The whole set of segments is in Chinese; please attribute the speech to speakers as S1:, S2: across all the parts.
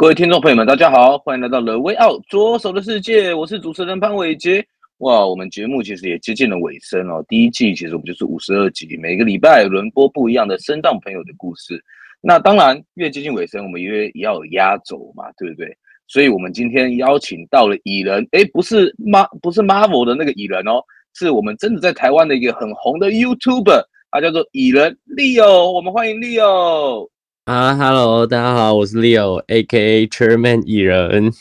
S1: 各位听众朋友们，大家好，欢迎来到 The Way Out 左手的世界，我是主持人潘伟杰。哇，我们节目其实也接近了尾声哦。第一季其实我们就是五十二集，每个礼拜轮播不一样的身障朋友的故事。那当然，越接近尾声，我们越要有压轴嘛，对不对？所以我们今天邀请到了蚁人，诶，不是 Mar 不是 Marvel 的那个蚁人哦，是我们真的在台湾的一个很红的 YouTuber，他叫做蚁人 Leo，我们欢迎 Leo。
S2: 啊哈喽，大家好，我是 Leo，A.K.A. Chairman 蚁人。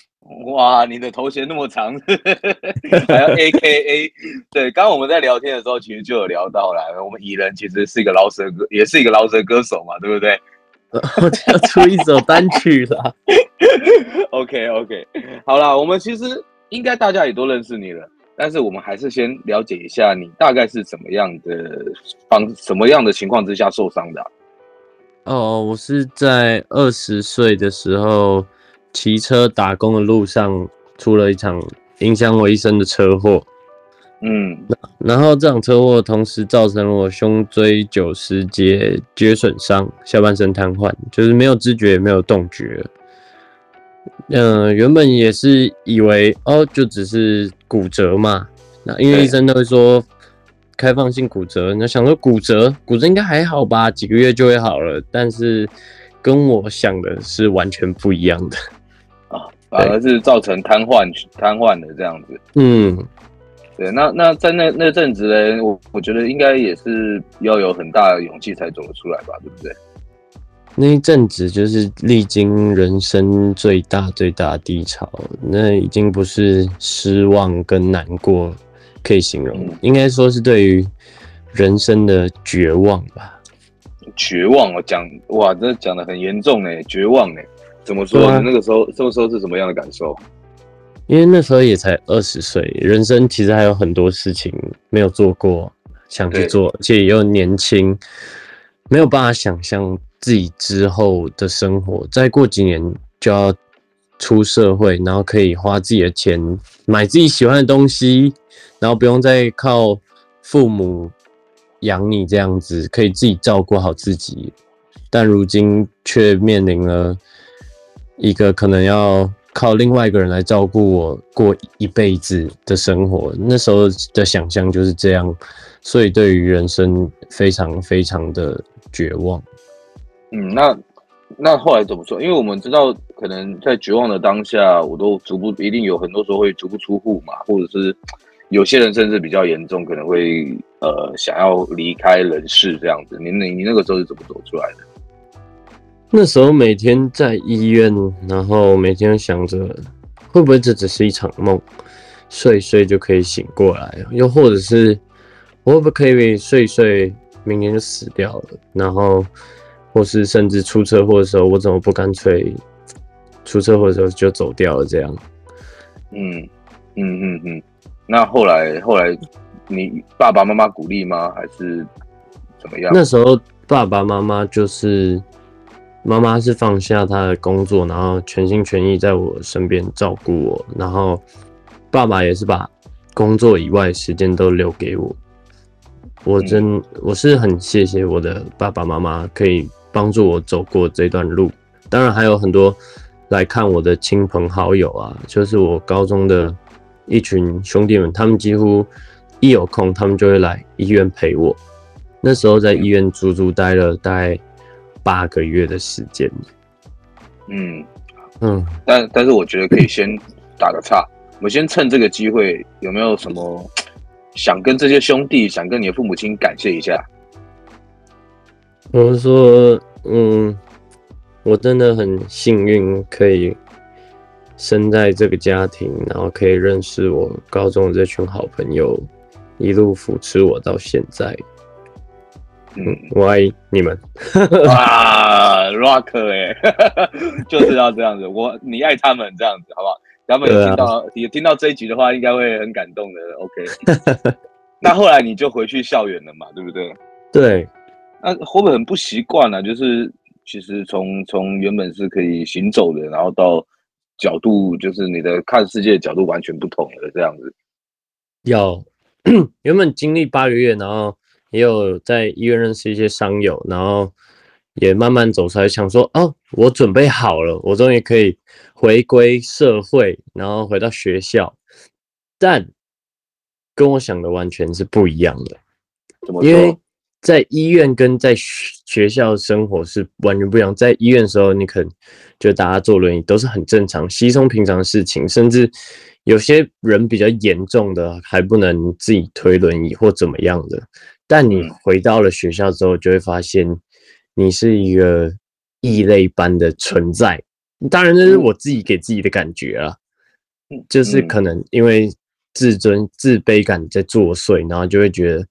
S1: 哇，你的头衔那么长，还要 A.K.A. 对，刚刚我们在聊天的时候，其实就有聊到了，我们蚁人其实是一个饶舌歌，也是一个饶舌歌手嘛，对不对？
S2: 我就要出一首单曲了。
S1: OK，OK，okay, okay. 好啦，我们其实应该大家也都认识你了，但是我们还是先了解一下你大概是怎么样的方，什么样的情况之下受伤的啊？
S2: 哦，我是在二十岁的时候骑车打工的路上出了一场影响我一生的车祸。
S1: 嗯，
S2: 然后这场车祸同时造成了我胸椎九十节节损伤，下半身瘫痪，就是没有知觉也没有动觉。嗯、呃，原本也是以为哦，就只是骨折嘛，那因为医生都会说。开放性骨折，那想说骨折，骨折应该还好吧，几个月就会好了。但是跟我想的是完全不一样的
S1: 啊，反而是造成瘫痪、瘫痪的这样子。
S2: 嗯，
S1: 对。那那在那那阵子呢，我我觉得应该也是要有很大的勇气才走得出来吧，对不对？
S2: 那一阵子就是历经人生最大最大的低潮，那已经不是失望跟难过。可以形容，应该说是对于人生的绝望吧。
S1: 绝望，我讲哇，这讲的很严重哎，绝望哎，怎么说？啊、那个时候，那个时候是什么样的感受？
S2: 因为那时候也才二十岁，人生其实还有很多事情没有做过，想去做，而且又年轻，没有办法想象自己之后的生活。再过几年就要出社会，然后可以花自己的钱买自己喜欢的东西。然后不用再靠父母养你这样子，可以自己照顾好自己。但如今却面临了一个可能要靠另外一个人来照顾我过一辈子的生活。那时候的想象就是这样，所以对于人生非常非常的绝望。
S1: 嗯，那那后来怎么说？因为我们知道，可能在绝望的当下，我都足不一定有很多时候会足不出户嘛，或者是。有些人甚至比较严重，可能会呃想要离开人世这样子。你你你那个时候是怎么走出来的？
S2: 那时候每天在医院，然后每天想着会不会这只是一场梦，睡一睡就可以醒过来，又或者是我会不会可以睡一睡，明天就死掉了？然后或是甚至出车祸的时候，我怎么不干脆出车祸的时候就走掉了？这样，
S1: 嗯嗯嗯嗯。那后来，后来你爸爸妈妈鼓励吗？还是怎么样？
S2: 那时候爸爸妈妈就是妈妈是放下她的工作，然后全心全意在我身边照顾我，然后爸爸也是把工作以外时间都留给我。我真我是很谢谢我的爸爸妈妈，可以帮助我走过这段路。当然还有很多来看我的亲朋好友啊，就是我高中的。一群兄弟们，他们几乎一有空，他们就会来医院陪我。那时候在医院足足待了大概八个月的时间。
S1: 嗯嗯，但但是我觉得可以先打个岔，我们先趁这个机会，有没有什么想跟这些兄弟，想跟你的父母亲感谢一下？
S2: 我是说，嗯，我真的很幸运，可以。生在这个家庭，然后可以认识我高中的这群好朋友，一路扶持我到现在。嗯，我爱你们。
S1: 哇，，rock 哎、欸，就是要这样子。我你爱他们这样子，好不好？他们也听到、啊、有听到这一集的话，应该会很感动的。OK，那后来你就回去校园了嘛，对不对？
S2: 对。
S1: 那会不会很不习惯呢？就是其实从从原本是可以行走的，然后到角度，就是你的看世界的角度完全不同了，这样子。
S2: 有 原本经历八个月，然后也有在医院认识一些伤友，然后也慢慢走出来，想说哦，我准备好了，我终于可以回归社会，然后回到学校。但跟我想的完全是不一样的，
S1: 怎么说？
S2: 因为在医院跟在学校生活是完全不一样。在医院的时候，你可能就大家坐轮椅都是很正常、稀松平常的事情，甚至有些人比较严重的还不能自己推轮椅或怎么样的。但你回到了学校之后，就会发现你是一个异类般的存在。当然，这是我自己给自己的感觉啊，就是可能因为自尊、自卑感在作祟，然后就会觉得。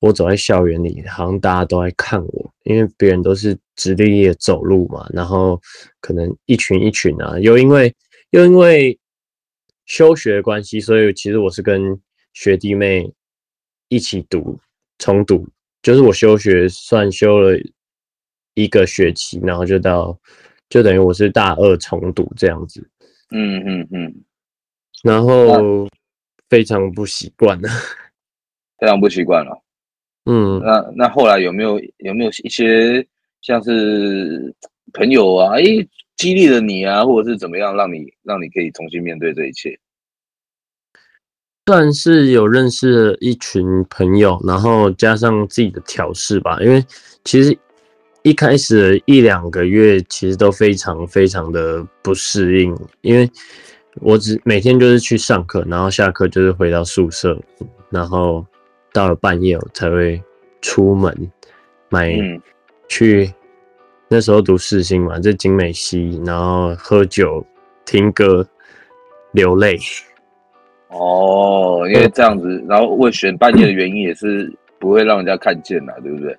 S2: 我走在校园里，好像大家都在看我，因为别人都是直立立的走路嘛，然后可能一群一群啊，又因为又因为休学的关系，所以其实我是跟学弟妹一起读重读，就是我休学算休了一个学期，然后就到就等于我是大二重读这样子，
S1: 嗯嗯嗯，
S2: 然后 非常不习惯了，
S1: 非常不习惯了。
S2: 嗯，
S1: 那那后来有没有有没有一些像是朋友啊，哎，激励了你啊，或者是怎么样，让你让你可以重新面对这一切？
S2: 算是有认识了一群朋友，然后加上自己的调试吧。因为其实一开始一两个月，其实都非常非常的不适应，因为我只每天就是去上课，然后下课就是回到宿舍，然后。到了半夜，我才会出门买去。那时候读世新嘛，在景美溪，然后喝酒、听歌、流泪。
S1: 哦，因为这样子，然后会选半夜的原因也是不会让人家看见啦，对不对？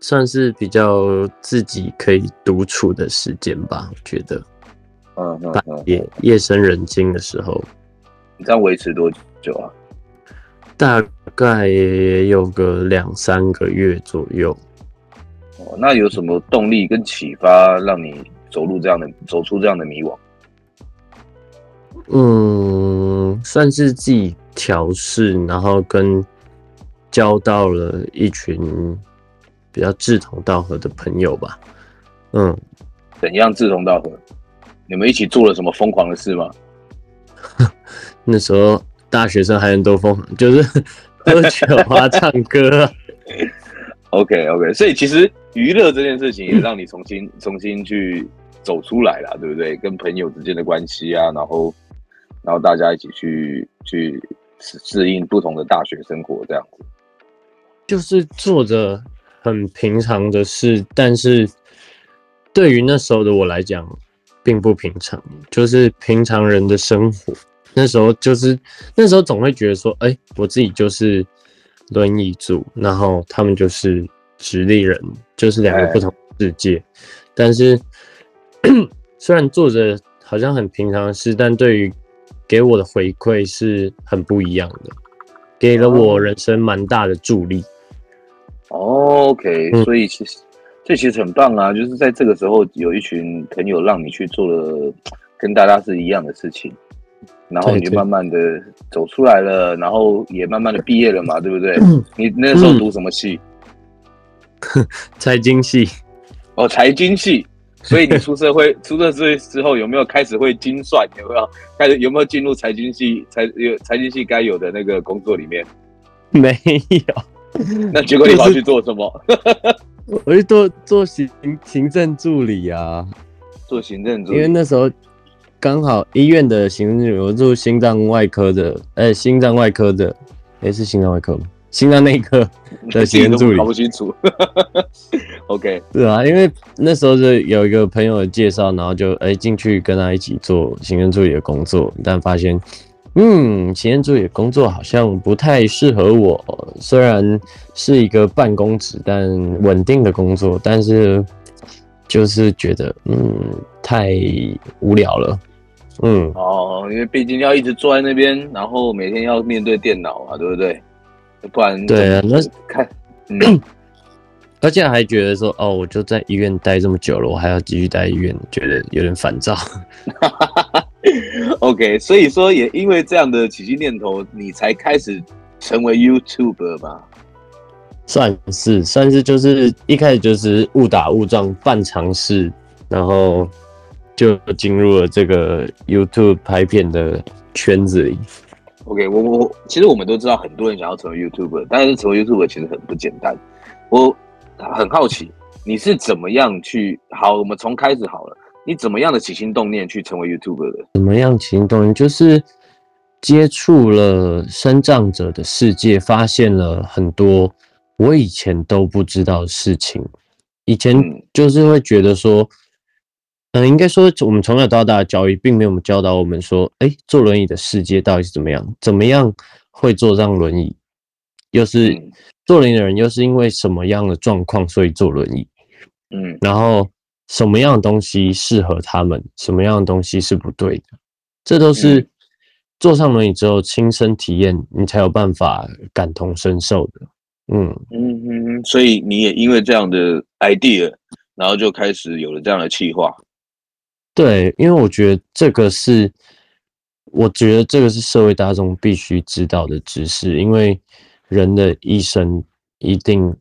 S2: 算是比较自己可以独处的时间吧，我觉得。
S1: 嗯嗯。
S2: 半夜夜深人静的时候，
S1: 你这样维持多久啊？
S2: 大概也有个两三个月左右。
S1: 哦，那有什么动力跟启发让你走入这样的走出这样的迷惘？
S2: 嗯，算是自己调试，然后跟交到了一群比较志同道合的朋友吧。嗯，
S1: 怎样志同道合？你们一起做了什么疯狂的事吗？
S2: 那时候。大学生还能多疯，就是喝酒啊、唱歌啊。
S1: OK OK，所以其实娱乐这件事情也让你重新、嗯、重新去走出来了，对不对？跟朋友之间的关系啊，然后然后大家一起去去适应不同的大学生活，这样子。
S2: 就是做着很平常的事，但是对于那时候的我来讲，并不平常，就是平常人的生活。那时候就是那时候总会觉得说，哎、欸，我自己就是轮椅族，然后他们就是直立人，就是两个不同世界。欸、但是虽然做着好像很平常的事，但对于给我的回馈是很不一样的，给了我人生蛮大的助力。
S1: 哦、OK，、嗯、所以其实这其实很棒啊，就是在这个时候有一群朋友让你去做了跟大家是一样的事情。然后你就慢慢的走出来了，然后也慢慢的毕业了嘛，对不对？你那时候读什么系？
S2: 财经系。
S1: 哦，财经系。所以你出社会，出社会之后有没有开始会精算？有没有开始有没有进入财经系财有财经系该有的那个工作里面？
S2: 没有。
S1: 那结果你跑去做什么？
S2: 我去做做行行政助理啊，
S1: 做行政助理。
S2: 因为那时候。刚好医院的行政助理，我做心脏外科的，哎、欸，心脏外科的，哎、欸，是心脏外科吗？心脏内科 的行政助理，
S1: 搞不清楚。OK，
S2: 对啊，因为那时候就有一个朋友的介绍，然后就哎进、欸、去跟他一起做行政助理的工作，但发现，嗯，行政助理的工作好像不太适合我。虽然是一个办公职，但稳定的工作，但是。就是觉得嗯太无聊了，嗯
S1: 哦，因为毕竟要一直坐在那边，然后每天要面对电脑啊，对不对？不然
S2: 对啊，那
S1: 看，嗯，
S2: 而且还觉得说哦，我就在医院待这么久了，我还要继续待医院，觉得有点烦躁。
S1: OK，所以说也因为这样的起心念头，你才开始成为 YouTuber 吧？
S2: 算是，算是，就是一开始就是误打误撞，半尝试，然后就进入了这个 YouTube 拍片的圈子里。
S1: OK，我我其实我们都知道，很多人想要成为 YouTuber，但是成为 YouTuber 其实很不简单。我很好奇，你是怎么样去？好，我们从开始好了。你怎么样的起心动念去成为 YouTuber 的？
S2: 怎么样起心动念？就是接触了生障者的世界，发现了很多我以前都不知道的事情。以前就是会觉得说，嗯、呃，应该说我们从小到大的教育并没有教导我们说，哎，坐轮椅的世界到底是怎么样？怎么样会坐上轮椅？又是坐轮椅的人又是因为什么样的状况所以坐轮椅？嗯，然后。什么样的东西适合他们？什么样的东西是不对的？这都是坐上轮椅之后亲身体验，你才有办法感同身受的。嗯
S1: 嗯嗯，所以你也因为这样的 idea，然后就开始有了这样的企划。
S2: 对，因为我觉得这个是，我觉得这个是社会大众必须知道的知识，因为人的一生一定，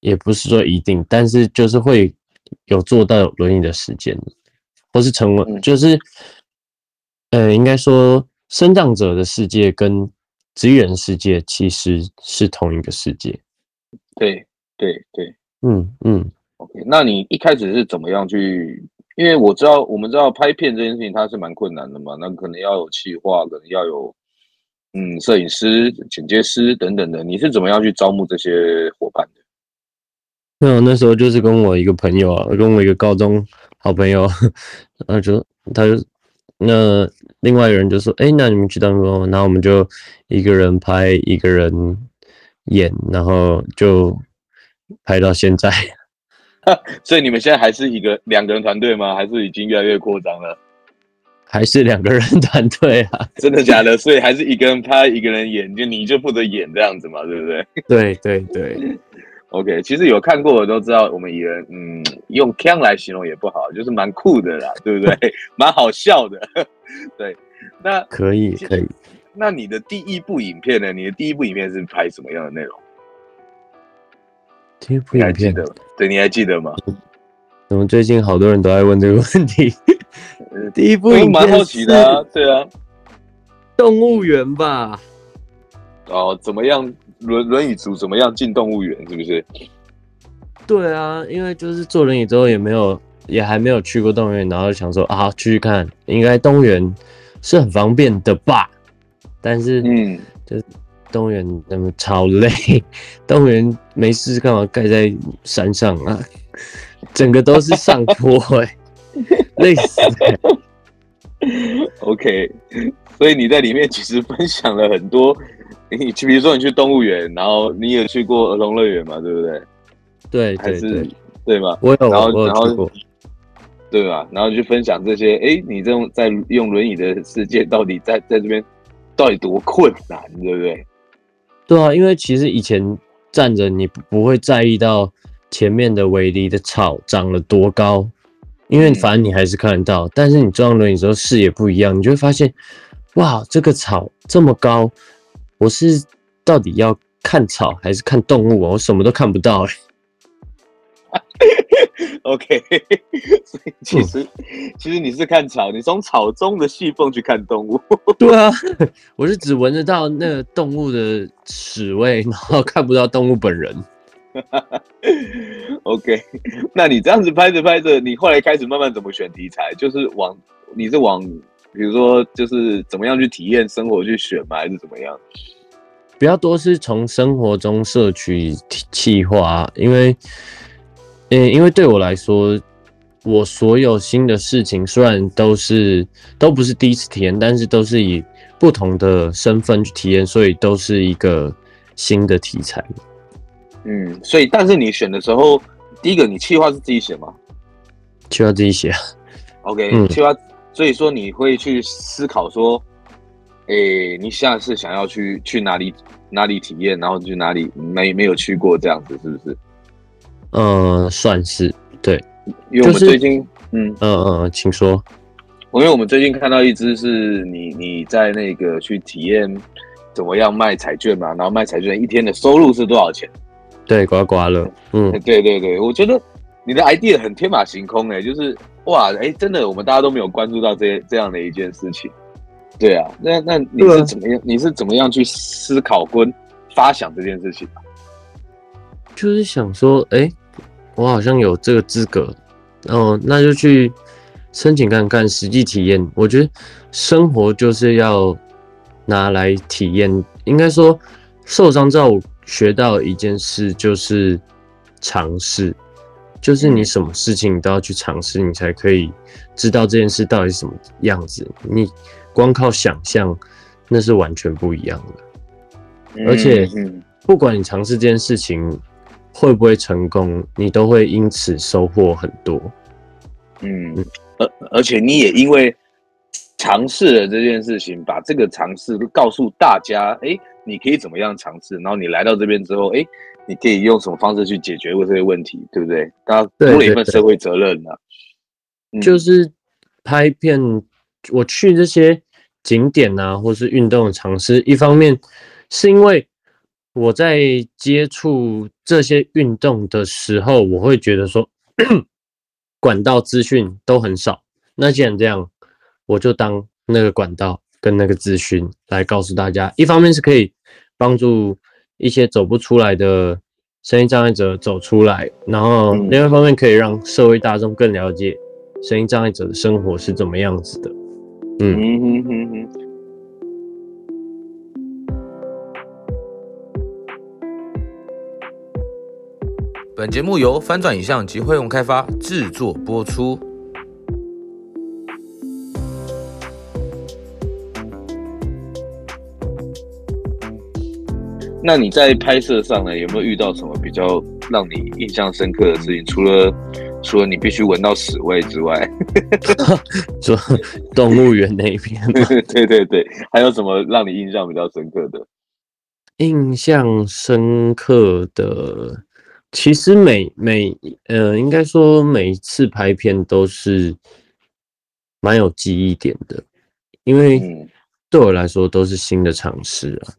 S2: 也不是说一定，但是就是会。有坐到轮椅的时间，或是成为就是，呃，应该说，生长者的世界跟职业人世界其实是同一个世界。
S1: 对对对，
S2: 嗯嗯。
S1: OK，那你一开始是怎么样去？因为我知道，我们知道拍片这件事情它是蛮困难的嘛，那可能要有企划，可能要有嗯摄影师、剪接师等等的。你是怎么样去招募这些伙伴的？
S2: 那我，那时候就是跟我一个朋友啊，跟我一个高中好朋友，然后就他就那另外一个人就说：“哎，那你们去当中，然后我们就一个人拍，一个人演，然后就拍到现在。
S1: 所以你们现在还是一个两个人团队吗？还是已经越来越扩张了？
S2: 还是两个人团队啊？
S1: 真的假的？所以还是一个人拍，一个人演，就你就负责演这样子嘛，对不对？
S2: 对 对对。”
S1: OK，其实有看过的都知道，我们艺人，嗯，用 “can” 来形容也不好，就是蛮酷的啦，对不对？蛮好笑的，对。那
S2: 可以可以。
S1: 那你的第一部影片呢？你的第一部影片是拍什么样的内容？
S2: 第一部影片
S1: 的，对，你还记得吗？
S2: 怎么最近好多人都在问这个问题？第一部
S1: 蛮好奇的啊，对啊，
S2: 动物园吧？
S1: 哦，怎么样？轮轮椅族怎么样进动物园？是不是？
S2: 对啊，因为就是坐轮椅之后也没有，也还没有去过动物园，然后想说啊，去去看，应该动物园是很方便的吧？但是，嗯，就是动物园那么超累，动物园没事干嘛盖在山上啊？整个都是上坡，哎，累死了。
S1: OK，所以你在里面其实分享了很多。你去，比如说你去动物园，然后你也去过儿童乐园嘛，对不对？
S2: 对，还是
S1: 对吗？
S2: 我有，
S1: 然后
S2: 我有去过，
S1: 对吧？然后去分享这些，哎，你这种在用轮椅的世界，到底在在这边到底多困难，对不对？
S2: 对啊，因为其实以前站着，你不会在意到前面的围篱的草长了多高，因为反正你还是看得到。嗯、但是你坐上轮椅之后，视野不一样，你就会发现，哇，这个草这么高。我是到底要看草还是看动物啊？我什么都看不到哎、
S1: 欸。OK，所以其实、嗯、其实你是看草，你从草中的细缝去看动物。
S2: 对啊，我是只闻得到那个动物的屎味，然后看不到动物本人。
S1: OK，那你这样子拍着拍着，你后来开始慢慢怎么选题材？就是往你是往。比如说，就是怎么样去体验生活去选吗？还是怎么样？
S2: 比较多是从生活中摄取气化，因为，嗯，因为对我来说，我所有新的事情虽然都是都不是第一次体验，但是都是以不同的身份去体验，所以都是一个新的题材。
S1: 嗯，所以但是你选的时候，第一个你计划是自己写吗？
S2: 计划自己写。
S1: OK，计划、嗯，所以说你会去思考说，诶、欸，你下次想要去去哪里哪里体验，然后去哪里没没有去过这样子，是不是？
S2: 嗯，算是对，
S1: 因为我们最近，
S2: 就是、嗯嗯嗯，请说。
S1: 因为我们最近看到一只是你你在那个去体验怎么样卖彩券嘛，然后卖彩券一天的收入是多少钱？
S2: 对，刮刮乐。嗯，
S1: 对对对，我觉得你的 idea 很天马行空哎、欸，就是哇哎，真的我们大家都没有关注到这这样的一件事情。对啊，那那你是怎么样？你是怎么样去思考跟发想这件事情？
S2: 就是想说，哎，我好像有这个资格，哦，那就去。申请看看，实际体验。我觉得生活就是要拿来体验。应该说，受伤之后学到一件事就是尝试，就是你什么事情都要去尝试，你才可以知道这件事到底是什么样子。你光靠想象，那是完全不一样的。而且，不管你尝试这件事情会不会成功，你都会因此收获很多。
S1: 嗯。而而且你也因为尝试了这件事情，把这个尝试告诉大家，哎、欸，你可以怎么样尝试？然后你来到这边之后，哎、欸，你可以用什么方式去解决过这些问题，对不对？大家多了一份社会责任呢、啊。
S2: 就是拍片，我去这些景点啊，或是运动的尝试，一方面是因为我在接触这些运动的时候，我会觉得说。管道资讯都很少，那既然这样，我就当那个管道跟那个资讯来告诉大家。一方面是可以帮助一些走不出来的声音障碍者走出来，然后另外一方面可以让社会大众更了解声音障碍者的生活是怎么样子的。嗯哼哼哼。
S3: 本节目由翻转影像及辉洪开发制作播出。
S1: 那你在拍摄上呢，有没有遇到什么比较让你印象深刻的事情？除了除了你必须闻到屎味之外，
S2: 说动物园那边，
S1: 对对对，还有什么让你印象比较深刻的？
S2: 印象深刻的。其实每每呃，应该说每一次拍片都是蛮有记忆点的，因为对我来说都是新的尝试啊，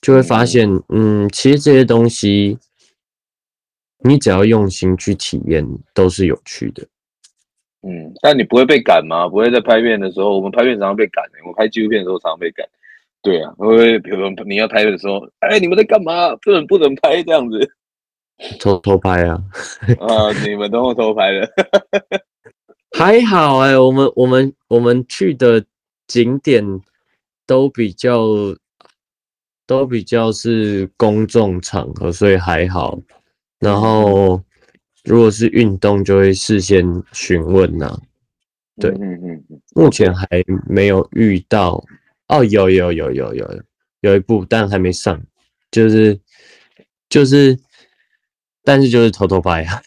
S2: 就会发现，嗯，其实这些东西你只要用心去体验，都是有趣的。
S1: 嗯，但你不会被赶吗？不会在拍片的时候，我们拍片常常被赶，我们拍纪录片的时候常常被赶。对啊，会不会比如说你要拍的时候，哎，你们在干嘛？不能不能拍这样子。
S2: 偷偷拍啊！
S1: 啊，你们都会偷拍的，
S2: 还好哎、欸。我们我们我们去的景点都比较都比较是公众场合，所以还好。然后如果是运动，就会事先询问呐。对，嗯嗯嗯。目前还没有遇到哦，有有有有有有有一部，但还没上，就是就是。但是就是偷偷拍啊，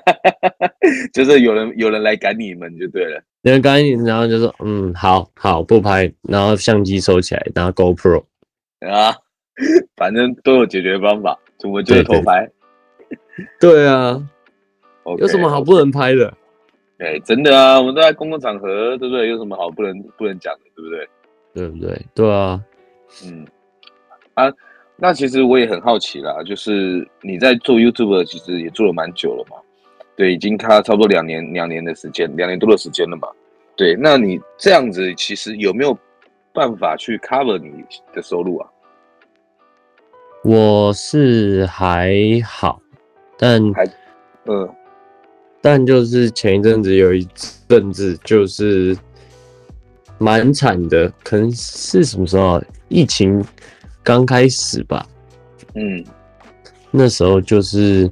S1: 就是有人有人来赶你们就对了，
S2: 有人赶你，然后就说嗯，好好不拍，然后相机收起来，然后 GoPro
S1: 啊，反正都有解决方法，我们就是偷拍。
S2: 对，对，对啊，okay, 有什么好不能拍的？
S1: 哎，真的啊，我们都在公共场合，对不对？有什么好不能不能讲的，对不对？
S2: 对不对？对啊，
S1: 嗯啊。那其实我也很好奇啦，就是你在做 YouTube 其实也做了蛮久了嘛，对，已经差差不多两年两年的时间，两年多的时间了嘛，对，那你这样子其实有没有办法去 cover 你的收入啊？
S2: 我是还好，但还嗯，但就是前一阵子有一阵子就是蛮惨的，可能是什么时候啊？疫情。刚开始吧，嗯，那时候就是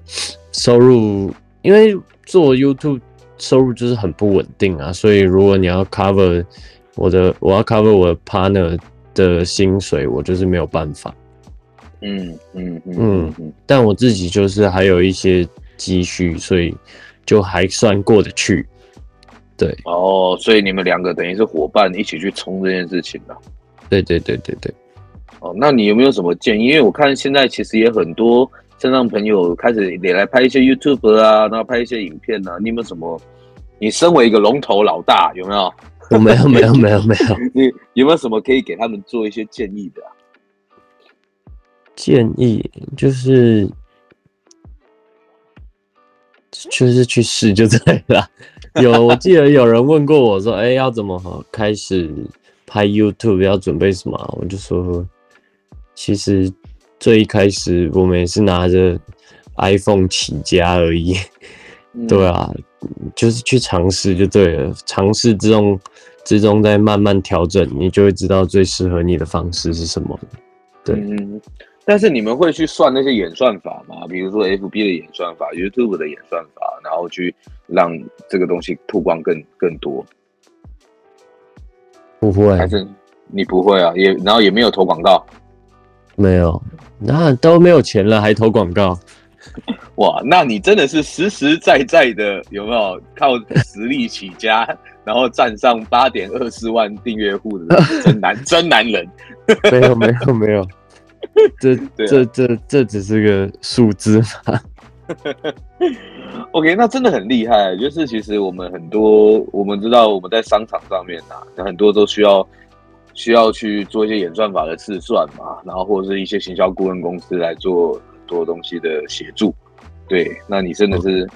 S2: 收入，因为做 YouTube 收入就是很不稳定啊，所以如果你要 cover 我的，我要 cover 我的 partner 的薪水，我就是没有办法。嗯嗯嗯嗯，但我自己就是还有一些积蓄，所以就还算过得去。对，
S1: 哦，所以你们两个等于是伙伴一起去冲这件事情了。
S2: 对对对对对。
S1: 哦，那你有没有什么建议？因为我看现在其实也很多线上朋友开始也来拍一些 YouTube 啊，然后拍一些影片啊。你有没有什么？你身为一个龙头老大，有没有？
S2: 我没有没有没有没有。
S1: 你有没有什么可以给他们做一些建议的啊？
S2: 建议就是就是去试就对了。有，我记得有人问过我说：“哎、欸，要怎么开始拍 YouTube？要准备什么？”我就说。其实最一开始我们也是拿着 iPhone 起家而已，嗯、对啊，就是去尝试就对了，尝试之中之中再慢慢调整，你就会知道最适合你的方式是什么。对，
S1: 嗯，但是你们会去算那些演算法吗？比如说 FB 的演算法、YouTube 的演算法，然后去让这个东西曝光更更多？
S2: 不会，
S1: 还是你不会啊？也然后也没有投广告。
S2: 没有，那都没有钱了，还投广告？
S1: 哇，那你真的是实实在在的有没有靠实力起家，然后站上八点二四万订阅户的真男真男人？
S2: 没有没有没有，这、啊、这这这只是个数字嘛。
S1: OK，那真的很厉害，就是其实我们很多我们知道我们在商场上面啊，很多都需要。需要去做一些演算法的试算嘛，然后或者是一些行销顾问公司来做很多东西的协助。对，那你真的是、嗯、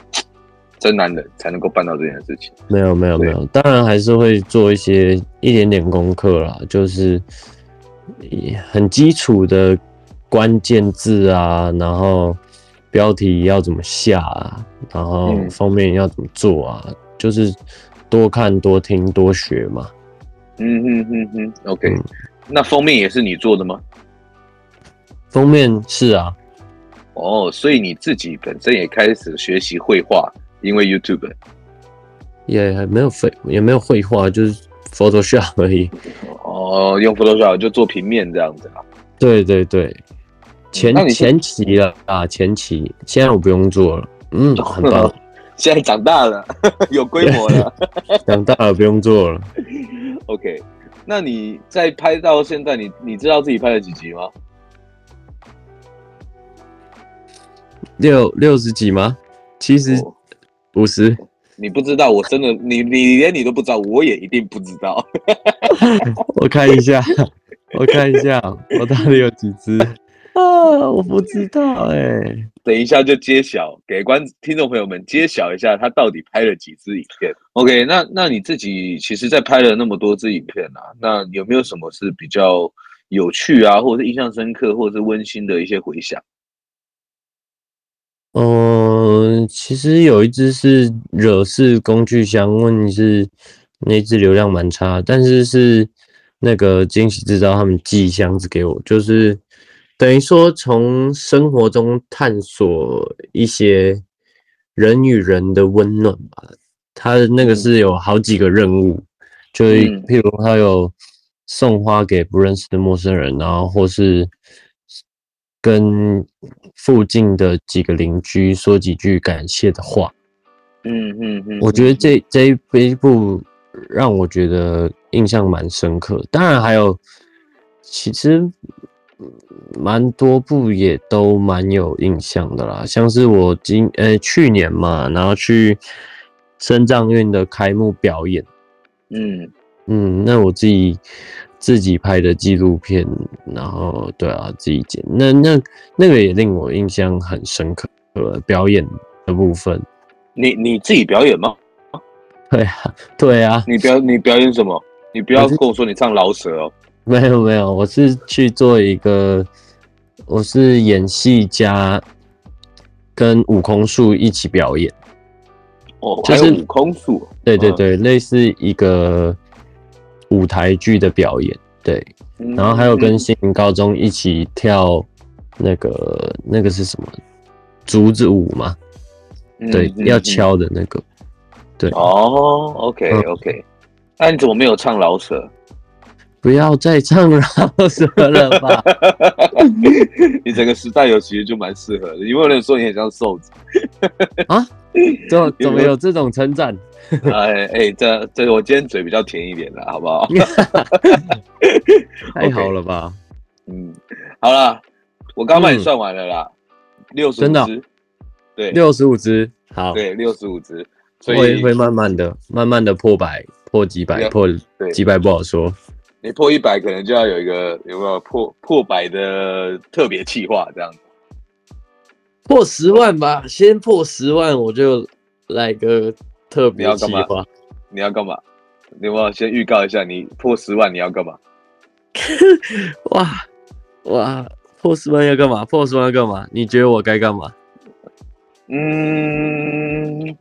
S1: 真男人才能够办到这件事情。
S2: 没有没有没有，当然还是会做一些一点点功课啦，就是很基础的关键字啊，然后标题要怎么下啊，然后封面要怎么做啊，嗯、就是多看多听多学嘛。
S1: 嗯哼哼哼，OK，那封面也是你做的吗？
S2: 封面是啊，
S1: 哦，所以你自己本身也开始学习绘画，因为 YouTube
S2: 也还没有绘，也没有绘画，就是 Photoshop 而已。
S1: 哦，用 Photoshop 就做平面这样子啊？
S2: 对对对，前前期了啊，前期，现在我不用做了，嗯，很棒。
S1: 现在长大了，有规模了，
S2: 长大了不用做了。
S1: OK，那你在拍到现在，你你知道自己拍了几集吗？
S2: 六六十几吗？七十、五十？
S1: 你不知道，我真的，你你连你都不知道，我也一定不知道。
S2: 我看一下，我看一下，我到底有几只？啊，我不知道哎、欸，
S1: 等一下就揭晓，给观听众朋友们揭晓一下，他到底拍了几支影片？OK，那那你自己其实，在拍了那么多支影片啊，那有没有什么是比较有趣啊，或者是印象深刻，或者是温馨的一些回响？
S2: 嗯，其实有一只是惹事工具箱，问题是那只流量蛮差，但是是那个惊喜制造他们寄箱子给我，就是。等于说，从生活中探索一些人与人的温暖吧。他那个是有好几个任务，就譬如他有送花给不认识的陌生人，然后或是跟附近的几个邻居说几句感谢的话。
S1: 嗯嗯嗯，
S2: 我觉得这这一部让我觉得印象蛮深刻。当然还有，其实。蛮多部也都蛮有印象的啦，像是我今呃、欸、去年嘛，然后去深藏院的开幕表演，
S1: 嗯
S2: 嗯，那我自己自己拍的纪录片，然后对啊自己剪，那那那个也令我印象很深刻，呃，表演的部分。
S1: 你你自己表演吗？
S2: 对啊对啊，
S1: 你表你表演什么？你不要跟我说你唱老舍哦。
S2: 没有没有，我是去做一个，我是演戏加跟悟空术一起表演。
S1: 哦，就是悟空术。
S2: 对对对，类似一个舞台剧的表演。对，然后还有跟新民高中一起跳那个那个是什么？竹子舞嘛？对，要敲的那个。对。
S1: 哦，OK OK，那你怎么没有唱饶舌？
S2: 不要再唱饶舌了吧？
S1: 你整个时代有其实就蛮适合的。有没有人说你很像瘦子？
S2: 啊？怎么 怎么有这种称赞？
S1: 哎哎，这这我今天嘴比较甜一点了，好不好？
S2: 太好了吧？
S1: 嗯，好了，我刚帮你算完了啦，六十五只，对，
S2: 六十五只，好，
S1: 对，六十五只，
S2: 所以会慢慢的、慢慢的破百，破几百，破几百不好说。
S1: 你破一百，可能就要有一个有没有破破百的特别计划这样子。
S2: 破十万吧，先破十万，我就来个特别计划。
S1: 你要干嘛？你要不要先预告一下，你破十万你要干嘛？
S2: 哇哇，破十万要干嘛？破十万要干嘛？你觉得我该干嘛？
S1: 嗯，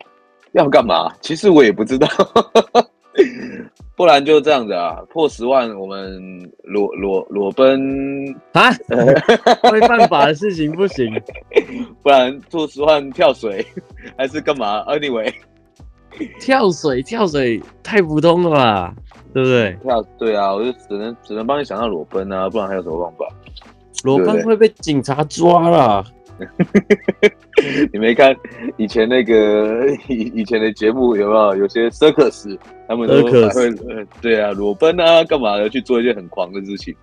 S1: 要干嘛？其实我也不知道。不然就这样子啊，破十万我们裸裸裸奔
S2: 啊，没办法的事情不行。
S1: 不然破十万跳水 还是干嘛？Anyway，
S2: 跳水跳水太普通了吧，对不对？
S1: 跳对啊，我就只能只能帮你想到裸奔啊，不然还有什么办法？
S2: 裸奔会被警察抓啦。
S1: 你没看以前那个以 以前的节目有没有？有些 circus 他们都会呃对啊裸奔啊干嘛的去做一些很狂的事情。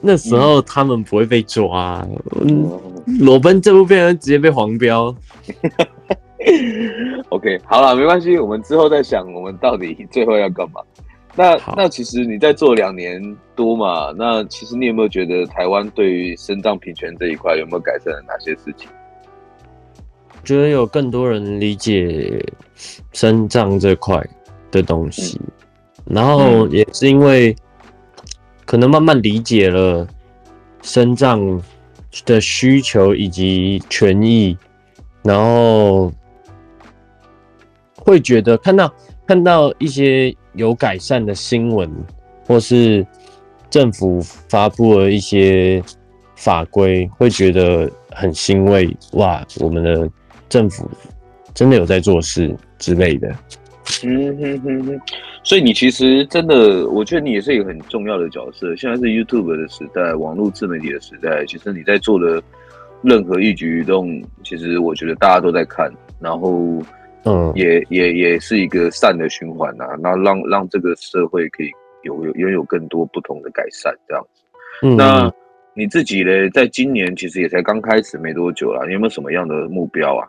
S2: 那时候他们不会被抓，嗯，裸奔这部片直接被黄标。
S1: OK，好了，没关系，我们之后再想，我们到底最后要干嘛？那那其实你在做两年多嘛？那其实你有没有觉得台湾对于身障平权这一块有没有改善了哪些事情？
S2: 觉得有更多人理解身障这块的东西，嗯、然后也是因为可能慢慢理解了身障的需求以及权益，然后会觉得看到看到一些。有改善的新闻，或是政府发布了一些法规，会觉得很欣慰。哇，我们的政府真的有在做事之类的。
S1: 嗯哼哼哼，所以你其实真的，我觉得你也是一个很重要的角色。现在是 YouTube 的时代，网络自媒体的时代，其实你在做的任何一举一动，其实我觉得大家都在看，然后。嗯，也也也是一个善的循环呐，那让让这个社会可以有有拥有更多不同的改善这样子。嗯，那你自己呢？在今年其实也才刚开始没多久啦，你有没有什么样的目标啊？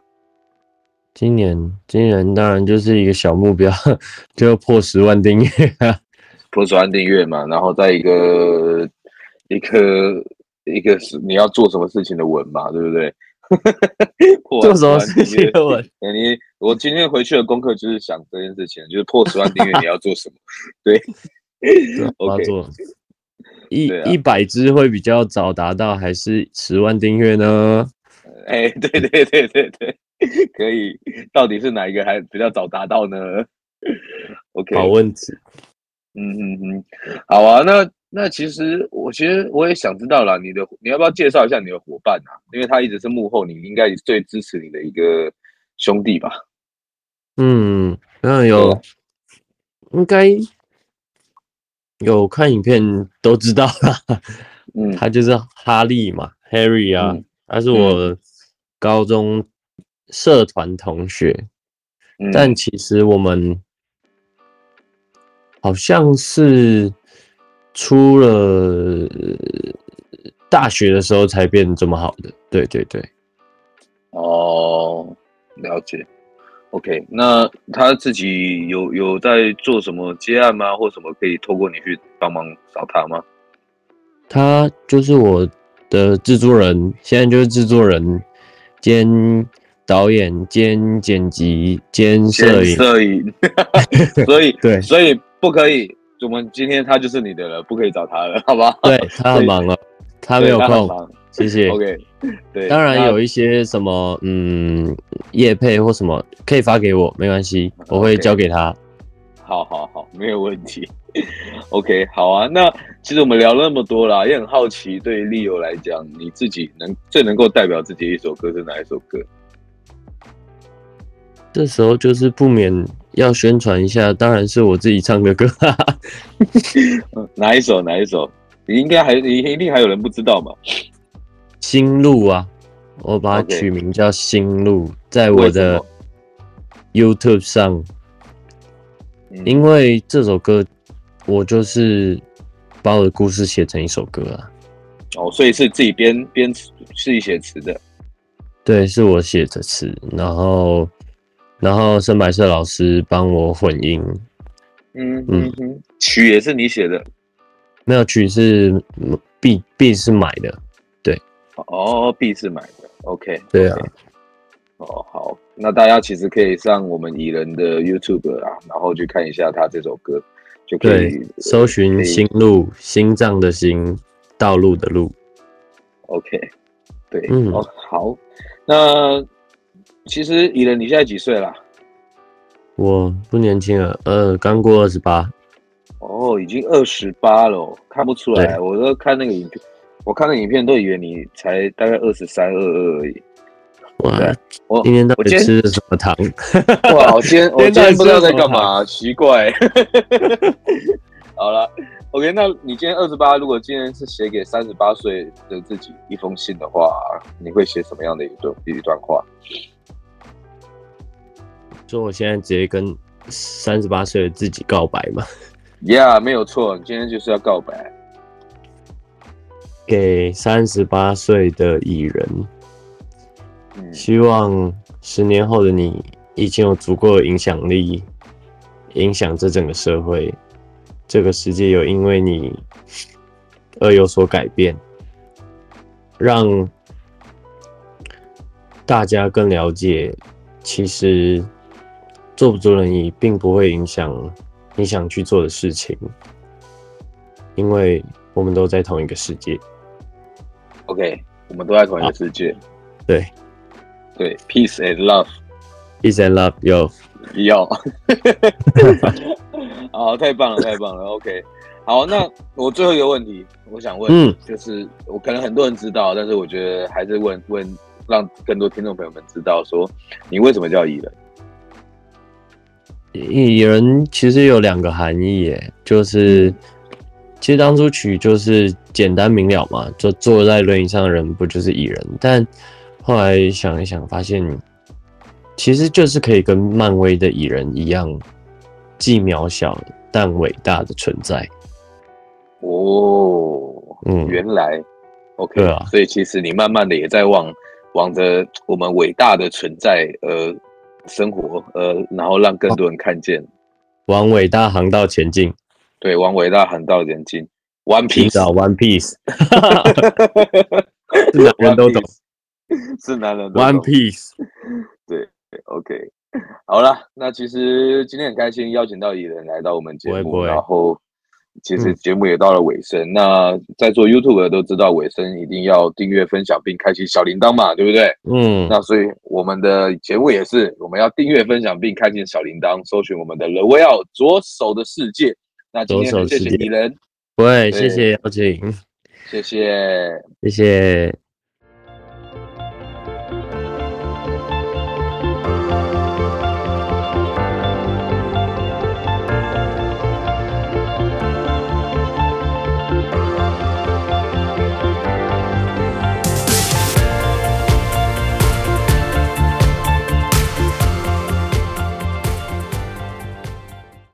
S2: 今年，今年当然就是一个小目标，就要破十万订阅啊，
S1: 破十万订阅嘛，然后再一个一个一个是你要做什么事情的文嘛，对不对？
S2: 做什么事情的文？
S1: 你我今天回去的功课就是想这件事情，就是破十万订阅你要做什么？对，
S2: 我要做一一百只会比较早达到，还是十万订阅呢？
S1: 哎，对对对对对，可以，到底是哪一个还比较早达到呢？OK，
S2: 好问题。
S1: 嗯嗯嗯，好啊，那。那其实我其实我也想知道了，你的你要不要介绍一下你的伙伴啊？因为他一直是幕后，你应该也是最支持你的一个兄弟吧？
S2: 嗯，那有，应该有看影片都知道啦。嗯，他就是哈利嘛，Harry 啊，嗯、他是我高中社团同学，嗯、但其实我们好像是。出了大学的时候才变这么好的，对对对。
S1: 哦，了解。OK，那他自己有有在做什么接案吗？或什么可以透过你去帮忙找他吗？
S2: 他就是我的制作人，现在就是制作人兼导演兼剪辑兼摄影，
S1: 摄影。所以
S2: 对，
S1: 所以不可以。我们今天他就是你的了，不可以找他了，好吧？
S2: 对，他很忙了，他没有空。谢谢。
S1: OK，对，
S2: 当然有一些什么，嗯，叶配或什么可以发给我，没关系，我会交给他。
S1: 好好好，没有问题。OK，好啊。那其实我们聊了那么多啦，也很好奇，对于 Leo 来讲，你自己能最能够代表自己的一首歌是哪一首歌？
S2: 这时候就是不免要宣传一下，当然是我自己唱的歌。
S1: 哪一首？哪一首？你应该还，你一定还有人不知道嘛？
S2: 心路啊，我把它取名叫心路.在我的 YouTube 上，因为这首歌我就是把我的故事写成一首歌啊。
S1: 哦，所以是自己编编词，自己写词的。
S2: 对，是我写的词，然后，然后深白色老师帮我混音。
S1: 嗯嗯嗯，曲也是你写的？
S2: 没有，曲是 B B 是买的。对，
S1: 哦，B 是买的。OK，
S2: 对啊。
S1: 哦，好，那大家其实可以上我们蚁人的 YouTube 啊，然后去看一下他这首歌，就可以
S2: 搜寻心路，心脏的心，道路的路。
S1: OK，对，嗯，哦，好。那其实蚁人，你现在几岁了？
S2: 我不年轻了，呃，刚过二十八。
S1: 哦，已经二十八了，看不出来。我都看那个影片，我看那个影片都以为你才大概二十三、二二而已。
S2: 哇，我今天到底吃的什么糖？
S1: 哇，我今天 我今天不知道在干嘛，奇怪。好了。OK，那你今天二十八，如果今天是写给三十八岁的自己一封信的话，你会写什么样的一段一段话？
S2: 说我现在直接跟三十八岁的自己告白嘛？
S1: Yeah，没有错，你今天就是要告白，
S2: 给三十八岁的蚁人。嗯，希望十年后的你已经有足够的影响力，影响这整个社会。这个世界有因为你而有所改变，让大家更了解，其实做不做轮椅并不会影响你想去做的事情，因为我们都在同一个世界。
S1: OK，我们都在同一个世界。
S2: 对，
S1: 对，Peace and love，Peace
S2: and
S1: love，Yo，Yo。好，太棒了，太棒了。OK，好，那我最后一个问题，我想问，嗯，就是我可能很多人知道，但是我觉得还是问问，让更多听众朋友们知道，说你为什么叫蚁人？
S2: 蚁人其实有两个含义，耶，就是其实当初取就是简单明了嘛，就坐在轮椅上的人不就是蚁人？但后来想一想，发现其实就是可以跟漫威的蚁人一样。既渺小但伟大的存在。
S1: 哦，嗯，原来，OK，对啊，所以其实你慢慢的也在往往着我们伟大的存在呃生活，呃，然后让更多人看见，
S2: 往伟大航道前进。
S1: 对，往伟大航道前进。One Piece，One
S2: Piece，是男人都懂，
S1: 是男人。
S2: One Piece，
S1: 对，OK。好了，那其实今天很开心邀请到蚁人来到我们节目，然后其实节目也到了尾声。嗯、那在做 YouTube 的都知道尾声一定要订阅、分享并开启小铃铛嘛，对不对？嗯。那所以我们的节目也是，我们要订阅、分享并开启小铃铛，搜寻我们的 The 左手的世界。那今天谢谢你人，
S2: 喂，谢谢姚景，
S1: 谢谢，
S2: 谢谢。